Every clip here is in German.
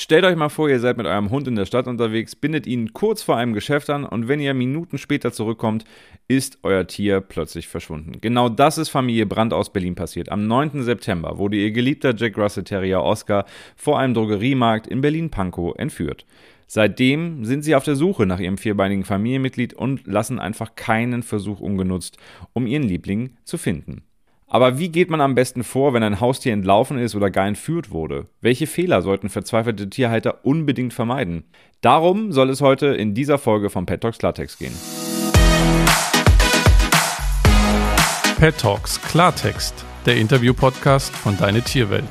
Stellt euch mal vor, ihr seid mit eurem Hund in der Stadt unterwegs, bindet ihn kurz vor einem Geschäft an und wenn ihr Minuten später zurückkommt, ist euer Tier plötzlich verschwunden. Genau das ist Familie Brandt aus Berlin passiert. Am 9. September wurde ihr geliebter Jack Russell Terrier Oscar vor einem Drogeriemarkt in Berlin-Pankow entführt. Seitdem sind sie auf der Suche nach ihrem vierbeinigen Familienmitglied und lassen einfach keinen Versuch ungenutzt, um ihren Liebling zu finden. Aber wie geht man am besten vor, wenn ein Haustier entlaufen ist oder gar entführt wurde? Welche Fehler sollten verzweifelte Tierhalter unbedingt vermeiden? Darum soll es heute in dieser Folge von Pet Talks Klartext gehen. Pet Talks Klartext, der Interview-Podcast von Deine Tierwelt.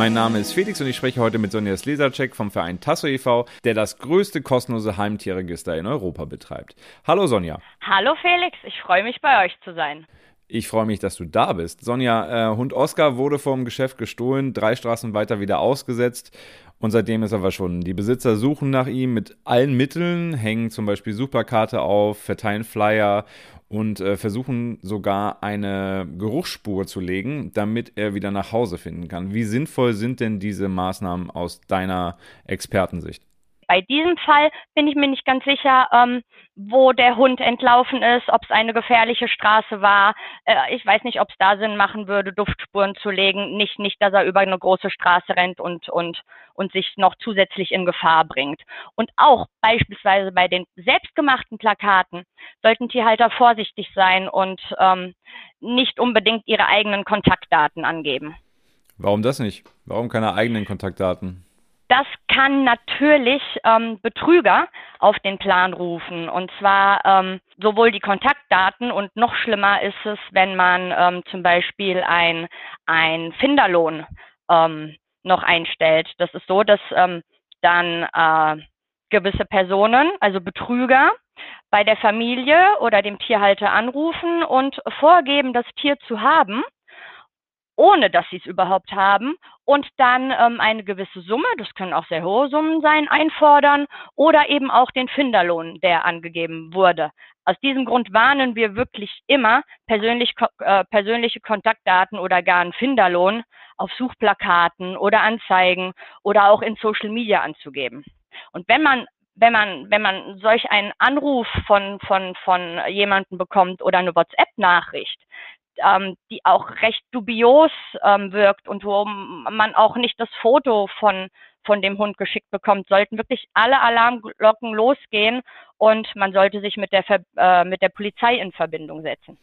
Mein Name ist Felix und ich spreche heute mit Sonja Sleserczek vom Verein Tasso e.V., der das größte kostenlose Heimtierregister in Europa betreibt. Hallo Sonja. Hallo Felix, ich freue mich bei euch zu sein. Ich freue mich, dass du da bist. Sonja, äh, Hund Oscar wurde vom Geschäft gestohlen, drei Straßen weiter wieder ausgesetzt und seitdem ist er verschwunden. Die Besitzer suchen nach ihm mit allen Mitteln, hängen zum Beispiel Superkarte auf, verteilen Flyer und äh, versuchen sogar eine Geruchsspur zu legen, damit er wieder nach Hause finden kann. Wie sinnvoll sind denn diese Maßnahmen aus deiner Expertensicht? Bei diesem Fall bin ich mir nicht ganz sicher, ähm, wo der Hund entlaufen ist, ob es eine gefährliche Straße war. Äh, ich weiß nicht, ob es da Sinn machen würde, Duftspuren zu legen. Nicht, nicht, dass er über eine große Straße rennt und, und, und sich noch zusätzlich in Gefahr bringt. Und auch beispielsweise bei den selbstgemachten Plakaten sollten Tierhalter vorsichtig sein und ähm, nicht unbedingt ihre eigenen Kontaktdaten angeben. Warum das nicht? Warum keine eigenen Kontaktdaten? Das kann natürlich ähm, Betrüger auf den Plan rufen. Und zwar ähm, sowohl die Kontaktdaten und noch schlimmer ist es, wenn man ähm, zum Beispiel ein, ein Finderlohn ähm, noch einstellt. Das ist so, dass ähm, dann äh, gewisse Personen, also Betrüger, bei der Familie oder dem Tierhalter anrufen und vorgeben, das Tier zu haben ohne dass sie es überhaupt haben und dann ähm, eine gewisse Summe, das können auch sehr hohe Summen sein, einfordern oder eben auch den Finderlohn, der angegeben wurde. Aus diesem Grund warnen wir wirklich immer, persönlich, äh, persönliche Kontaktdaten oder gar einen Finderlohn auf Suchplakaten oder Anzeigen oder auch in Social Media anzugeben. Und wenn man wenn man, wenn man solch einen Anruf von, von, von jemandem bekommt oder eine WhatsApp-Nachricht, ähm, die auch recht dubios ähm, wirkt und wo man auch nicht das Foto von, von dem Hund geschickt bekommt, sollten wirklich alle Alarmglocken losgehen und man sollte sich mit der, äh, mit der Polizei in Verbindung setzen.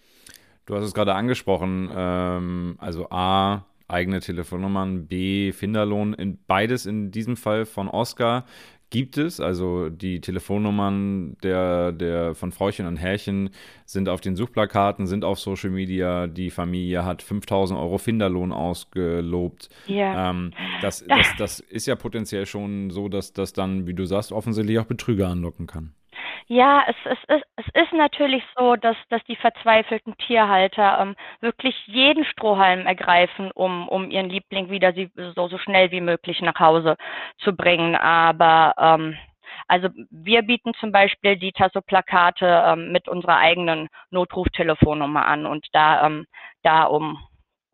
Du hast es gerade angesprochen, ähm, also A, eigene Telefonnummern, B, Finderlohn, in, beides in diesem Fall von Oscar gibt es. Also die Telefonnummern der, der von Frauchen und Herrchen sind auf den Suchplakaten, sind auf Social Media. Die Familie hat 5000 Euro Finderlohn ausgelobt. Ja. Ähm, das, das, das ist ja potenziell schon so, dass das dann, wie du sagst, offensichtlich auch Betrüger anlocken kann. Ja, es, es, es, es ist natürlich so, dass, dass die verzweifelten Tierhalter ähm, wirklich jeden Strohhalm ergreifen, um, um ihren Liebling wieder sie, so, so schnell wie möglich nach Hause zu bringen. Aber ähm, also wir bieten zum Beispiel die Tasso-Plakate ähm, mit unserer eigenen Notruftelefonnummer an und da, ähm, da um,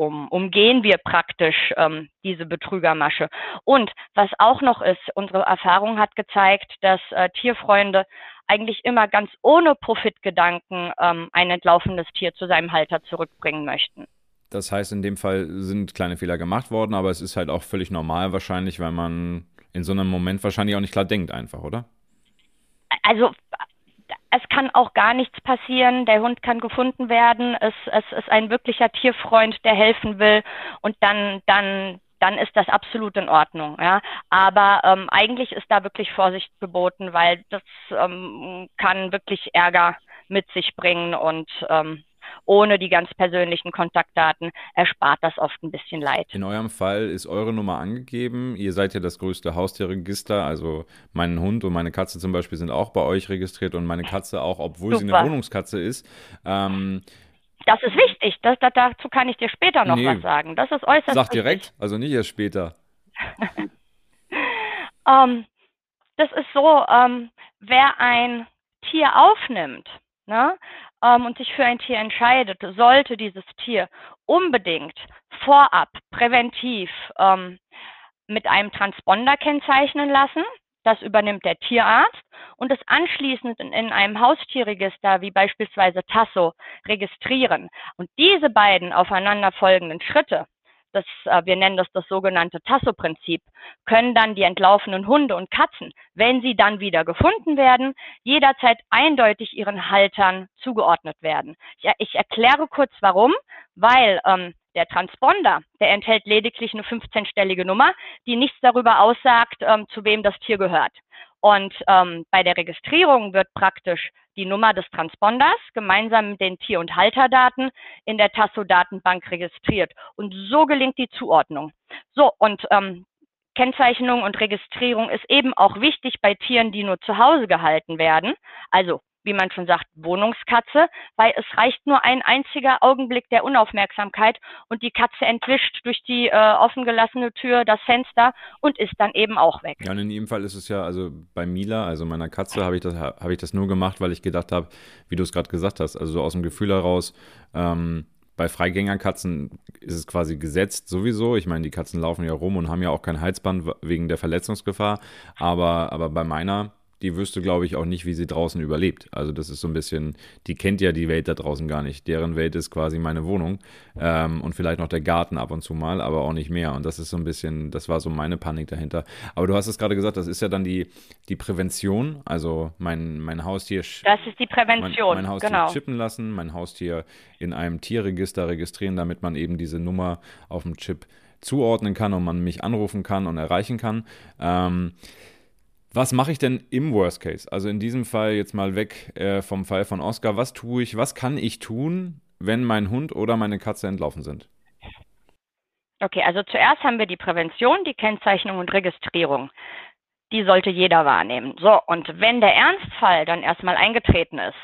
um, umgehen wir praktisch ähm, diese Betrügermasche. Und was auch noch ist, unsere Erfahrung hat gezeigt, dass äh, Tierfreunde eigentlich immer ganz ohne Profitgedanken ähm, ein entlaufenes Tier zu seinem Halter zurückbringen möchten. Das heißt, in dem Fall sind kleine Fehler gemacht worden, aber es ist halt auch völlig normal wahrscheinlich, weil man in so einem Moment wahrscheinlich auch nicht klar denkt einfach, oder? Also es kann auch gar nichts passieren. Der Hund kann gefunden werden. Es, es ist ein wirklicher Tierfreund, der helfen will. Und dann, dann, dann ist das absolut in Ordnung. Ja. Aber ähm, eigentlich ist da wirklich Vorsicht geboten, weil das ähm, kann wirklich Ärger mit sich bringen und ähm, ohne die ganz persönlichen Kontaktdaten erspart das oft ein bisschen Leid. In eurem Fall ist eure Nummer angegeben. Ihr seid ja das größte Haustierregister. Also mein Hund und meine Katze zum Beispiel sind auch bei euch registriert und meine Katze auch, obwohl Super. sie eine Wohnungskatze ist. Ähm, das ist wichtig. Das, das, dazu kann ich dir später noch nee. was sagen. Das ist äußerst Sag direkt, also nicht erst später. ähm, das ist so, ähm, wer ein Tier aufnimmt ne, ähm, und sich für ein Tier entscheidet, sollte dieses Tier unbedingt vorab präventiv ähm, mit einem Transponder kennzeichnen lassen. Das übernimmt der Tierarzt und es anschließend in, in einem Haustierregister wie beispielsweise Tasso registrieren. Und diese beiden aufeinanderfolgenden Schritte, das, äh, wir nennen das das sogenannte Tasso-Prinzip, können dann die entlaufenen Hunde und Katzen, wenn sie dann wieder gefunden werden, jederzeit eindeutig ihren Haltern zugeordnet werden. Ich, ich erkläre kurz warum, weil ähm, der Transponder, der enthält lediglich eine 15-stellige Nummer, die nichts darüber aussagt, ähm, zu wem das Tier gehört. Und ähm, bei der Registrierung wird praktisch die Nummer des Transponders gemeinsam mit den Tier- und Halterdaten in der Tasso-Datenbank registriert. Und so gelingt die Zuordnung. So, und ähm, Kennzeichnung und Registrierung ist eben auch wichtig bei Tieren, die nur zu Hause gehalten werden. Also wie man schon sagt, Wohnungskatze, weil es reicht nur ein einziger Augenblick der Unaufmerksamkeit und die Katze entwischt durch die äh, offen Tür das Fenster und ist dann eben auch weg. Ja, und in jedem Fall ist es ja, also bei Mila, also meiner Katze, habe ich, das, hab ich das nur gemacht, weil ich gedacht habe, wie du es gerade gesagt hast, also so aus dem Gefühl heraus, ähm, bei Freigängerkatzen ist es quasi gesetzt sowieso. Ich meine, die Katzen laufen ja rum und haben ja auch kein Halsband wegen der Verletzungsgefahr. Aber, aber bei meiner die wüsste, glaube ich, auch nicht, wie sie draußen überlebt. Also das ist so ein bisschen, die kennt ja die Welt da draußen gar nicht. Deren Welt ist quasi meine Wohnung ähm, und vielleicht noch der Garten ab und zu mal, aber auch nicht mehr. Und das ist so ein bisschen, das war so meine Panik dahinter. Aber du hast es gerade gesagt, das ist ja dann die, die Prävention. Also mein, mein Haustier. Das ist die Prävention. Mein, mein Haustier genau. chippen lassen, mein Haustier in einem Tierregister registrieren, damit man eben diese Nummer auf dem Chip zuordnen kann und man mich anrufen kann und erreichen kann. Ähm, was mache ich denn im Worst Case? Also in diesem Fall jetzt mal weg äh, vom Fall von Oscar. Was tue ich, was kann ich tun, wenn mein Hund oder meine Katze entlaufen sind? Okay, also zuerst haben wir die Prävention, die Kennzeichnung und Registrierung. Die sollte jeder wahrnehmen. So, und wenn der Ernstfall dann erstmal eingetreten ist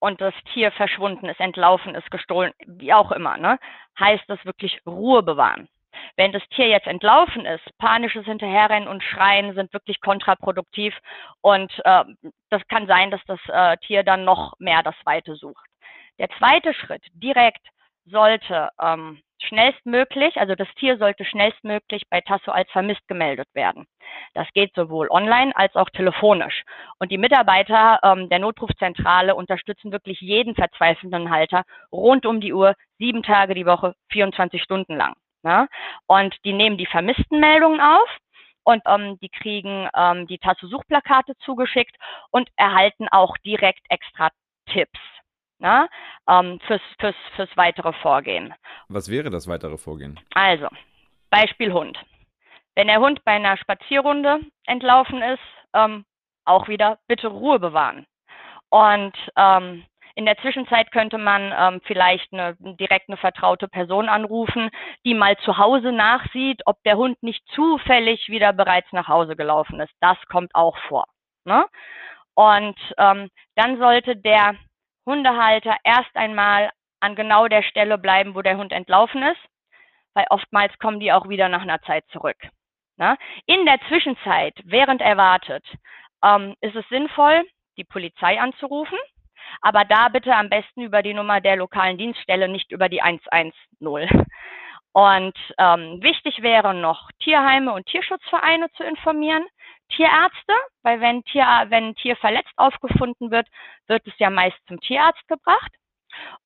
und das Tier verschwunden ist, entlaufen ist, gestohlen, wie auch immer, ne, heißt das wirklich Ruhe bewahren. Wenn das Tier jetzt entlaufen ist, panisches Hinterherrennen und Schreien sind wirklich kontraproduktiv und äh, das kann sein, dass das äh, Tier dann noch mehr das Weite sucht. Der zweite Schritt direkt sollte ähm, schnellstmöglich, also das Tier sollte schnellstmöglich bei Tasso als vermisst gemeldet werden. Das geht sowohl online als auch telefonisch. Und die Mitarbeiter ähm, der Notrufzentrale unterstützen wirklich jeden verzweifelnden Halter rund um die Uhr, sieben Tage die Woche, 24 Stunden lang. Ne? Und die nehmen die vermissten Meldungen auf und ähm, die kriegen ähm, die Tasso-Suchplakate zugeschickt und erhalten auch direkt extra Tipps ne? ähm, fürs, fürs, fürs weitere Vorgehen. Was wäre das weitere Vorgehen? Also, Beispiel Hund. Wenn der Hund bei einer Spazierrunde entlaufen ist, ähm, auch wieder bitte Ruhe bewahren. Und ähm, in der Zwischenzeit könnte man ähm, vielleicht eine, direkt eine vertraute Person anrufen, die mal zu Hause nachsieht, ob der Hund nicht zufällig wieder bereits nach Hause gelaufen ist. Das kommt auch vor. Ne? Und ähm, dann sollte der Hundehalter erst einmal an genau der Stelle bleiben, wo der Hund entlaufen ist, weil oftmals kommen die auch wieder nach einer Zeit zurück. Ne? In der Zwischenzeit, während er wartet, ähm, ist es sinnvoll, die Polizei anzurufen aber da bitte am besten über die Nummer der lokalen Dienststelle, nicht über die 110. Und ähm, wichtig wäre noch, Tierheime und Tierschutzvereine zu informieren, Tierärzte, weil wenn, Tier, wenn Tier verletzt aufgefunden wird, wird es ja meist zum Tierarzt gebracht.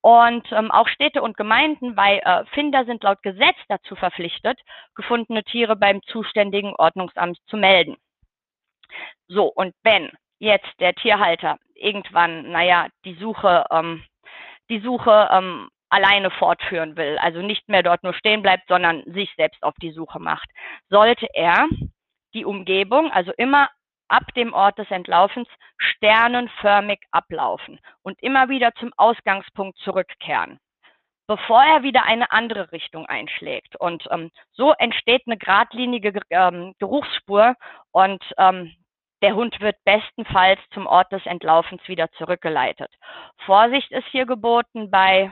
Und ähm, auch Städte und Gemeinden, weil äh, Finder sind laut Gesetz dazu verpflichtet, gefundene Tiere beim zuständigen Ordnungsamt zu melden. So, und wenn jetzt der Tierhalter irgendwann, naja, die Suche, ähm, die Suche ähm, alleine fortführen will, also nicht mehr dort nur stehen bleibt, sondern sich selbst auf die Suche macht, sollte er die Umgebung, also immer ab dem Ort des Entlaufens, sternenförmig ablaufen und immer wieder zum Ausgangspunkt zurückkehren bevor er wieder eine andere Richtung einschlägt. Und ähm, so entsteht eine geradlinige ähm, Geruchsspur und ähm, der Hund wird bestenfalls zum Ort des Entlaufens wieder zurückgeleitet. Vorsicht ist hier geboten bei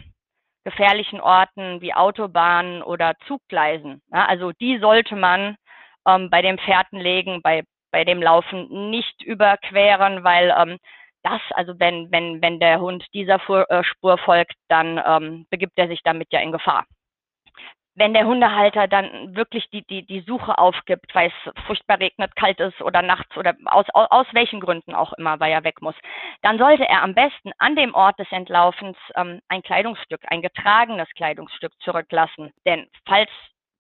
gefährlichen Orten wie Autobahnen oder Zuggleisen. Also die sollte man ähm, bei dem Fährtenlegen, bei, bei dem Laufen nicht überqueren, weil ähm, das, also wenn, wenn, wenn der Hund dieser äh, Spur folgt, dann ähm, begibt er sich damit ja in Gefahr. Wenn der Hundehalter dann wirklich die, die, die Suche aufgibt, weil es furchtbar regnet, kalt ist oder nachts oder aus, aus, aus welchen Gründen auch immer, weil er weg muss, dann sollte er am besten an dem Ort des Entlaufens ähm, ein Kleidungsstück, ein getragenes Kleidungsstück zurücklassen. Denn falls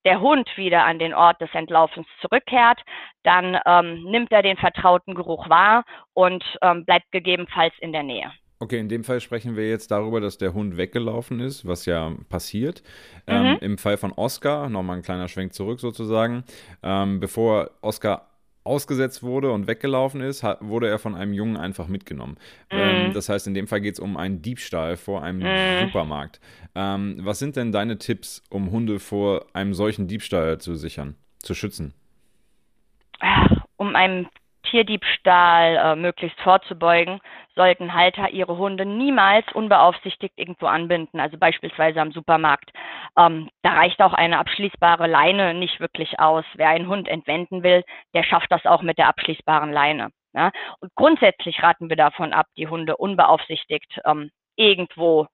der Hund wieder an den Ort des Entlaufens zurückkehrt, dann ähm, nimmt er den vertrauten Geruch wahr und ähm, bleibt gegebenenfalls in der Nähe. Okay, in dem Fall sprechen wir jetzt darüber, dass der Hund weggelaufen ist, was ja passiert. Ähm, mhm. Ähm, Im Fall von Oscar, nochmal ein kleiner Schwenk zurück sozusagen, ähm, bevor Oscar ausgesetzt wurde und weggelaufen ist, wurde er von einem Jungen einfach mitgenommen. Mhm. Ähm, das heißt, in dem Fall geht es um einen Diebstahl vor einem mhm. Supermarkt. Ähm, was sind denn deine Tipps, um Hunde vor einem solchen Diebstahl zu sichern, zu schützen? Um einem Tierdiebstahl äh, möglichst vorzubeugen, sollten Halter ihre Hunde niemals unbeaufsichtigt irgendwo anbinden, also beispielsweise am Supermarkt. Ähm, da reicht auch eine abschließbare Leine nicht wirklich aus. Wer einen Hund entwenden will, der schafft das auch mit der abschließbaren Leine. Ja? Und grundsätzlich raten wir davon ab, die Hunde unbeaufsichtigt ähm, irgendwo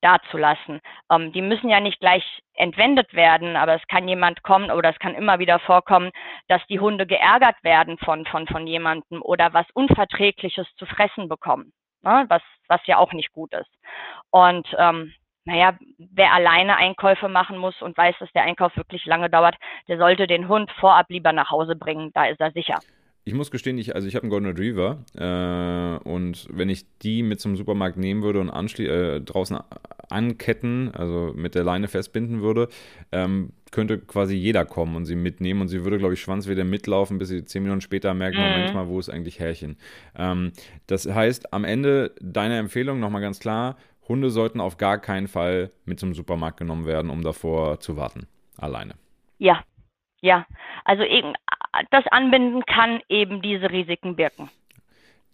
dazulassen. Ähm, die müssen ja nicht gleich entwendet werden, aber es kann jemand kommen oder es kann immer wieder vorkommen, dass die Hunde geärgert werden von, von, von jemandem oder was Unverträgliches zu fressen bekommen, ne? was, was ja auch nicht gut ist. Und ähm, naja, wer alleine Einkäufe machen muss und weiß, dass der Einkauf wirklich lange dauert, der sollte den Hund vorab lieber nach Hause bringen, da ist er sicher. Ich muss gestehen, ich, also ich habe einen Golden Retriever äh, und wenn ich die mit zum Supermarkt nehmen würde und äh, draußen anketten, also mit der Leine festbinden würde, ähm, könnte quasi jeder kommen und sie mitnehmen und sie würde, glaube ich, schwanzweder mitlaufen, bis sie zehn Minuten später merkt, mhm. Moment mal, wo ist eigentlich Härchen. Ähm, das heißt, am Ende deine Empfehlung nochmal ganz klar, Hunde sollten auf gar keinen Fall mit zum Supermarkt genommen werden, um davor zu warten, alleine. Ja, ja. Also eben das Anbinden kann eben diese Risiken birken.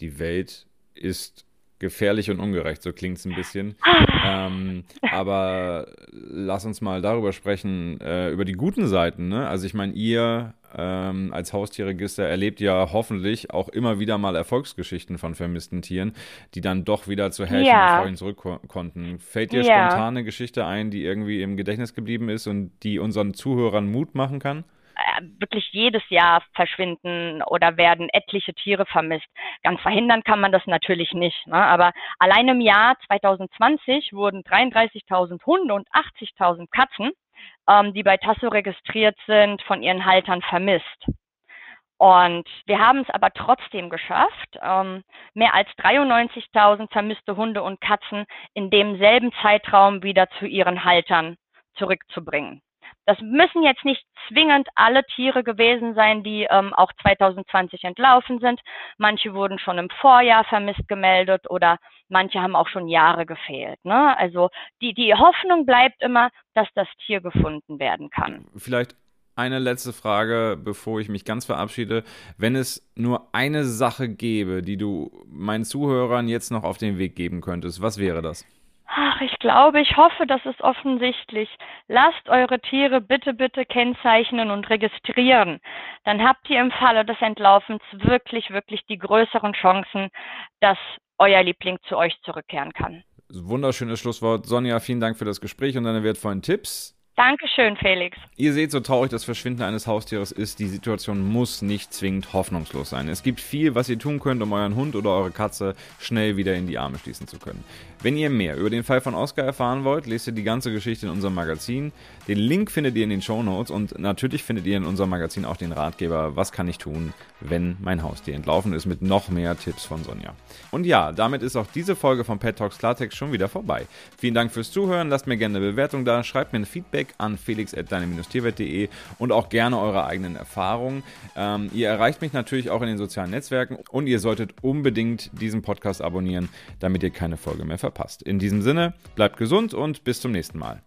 Die Welt ist gefährlich und ungerecht, so klingt es ein bisschen. ähm, aber lass uns mal darüber sprechen, äh, über die guten Seiten. Ne? Also ich meine, ihr ähm, als Haustierregister erlebt ja hoffentlich auch immer wieder mal Erfolgsgeschichten von vermissten Tieren, die dann doch wieder zu Härchen ja. und Freunden zurück konnten. Fällt dir ja. spontan eine Geschichte ein, die irgendwie im Gedächtnis geblieben ist und die unseren Zuhörern Mut machen kann? Äh, wirklich jedes Jahr verschwinden oder werden etliche Tiere vermisst. Ganz verhindern kann man das natürlich nicht. Ne? Aber allein im Jahr 2020 wurden 33.000 Hunde und 80.000 Katzen, ähm, die bei Tasso registriert sind, von ihren Haltern vermisst. Und wir haben es aber trotzdem geschafft, ähm, mehr als 93.000 vermisste Hunde und Katzen in demselben Zeitraum wieder zu ihren Haltern zurückzubringen. Das müssen jetzt nicht zwingend alle Tiere gewesen sein, die ähm, auch 2020 entlaufen sind. Manche wurden schon im Vorjahr vermisst gemeldet oder manche haben auch schon Jahre gefehlt. Ne? Also die, die Hoffnung bleibt immer, dass das Tier gefunden werden kann. Vielleicht eine letzte Frage, bevor ich mich ganz verabschiede. Wenn es nur eine Sache gäbe, die du meinen Zuhörern jetzt noch auf den Weg geben könntest, was wäre das? Ach, ich glaube, ich hoffe, das ist offensichtlich. Lasst eure Tiere bitte, bitte kennzeichnen und registrieren. Dann habt ihr im Falle des Entlaufens wirklich, wirklich die größeren Chancen, dass euer Liebling zu euch zurückkehren kann. Wunderschönes Schlusswort. Sonja, vielen Dank für das Gespräch und deine wertvollen Tipps. Dankeschön, Felix. Ihr seht, so traurig das Verschwinden eines Haustieres ist, die Situation muss nicht zwingend hoffnungslos sein. Es gibt viel, was ihr tun könnt, um euren Hund oder eure Katze schnell wieder in die Arme schließen zu können. Wenn ihr mehr über den Fall von Oscar erfahren wollt, lest ihr die ganze Geschichte in unserem Magazin. Den Link findet ihr in den Show Notes und natürlich findet ihr in unserem Magazin auch den Ratgeber Was kann ich tun, wenn mein Haustier entlaufen ist, mit noch mehr Tipps von Sonja. Und ja, damit ist auch diese Folge von Pet Talks Klartext schon wieder vorbei. Vielen Dank fürs Zuhören, lasst mir gerne eine Bewertung da, schreibt mir ein Feedback an felix.deine-tierwelt.de und auch gerne eure eigenen Erfahrungen. Ähm, ihr erreicht mich natürlich auch in den sozialen Netzwerken und ihr solltet unbedingt diesen Podcast abonnieren, damit ihr keine Folge mehr verpasst. In diesem Sinne, bleibt gesund und bis zum nächsten Mal.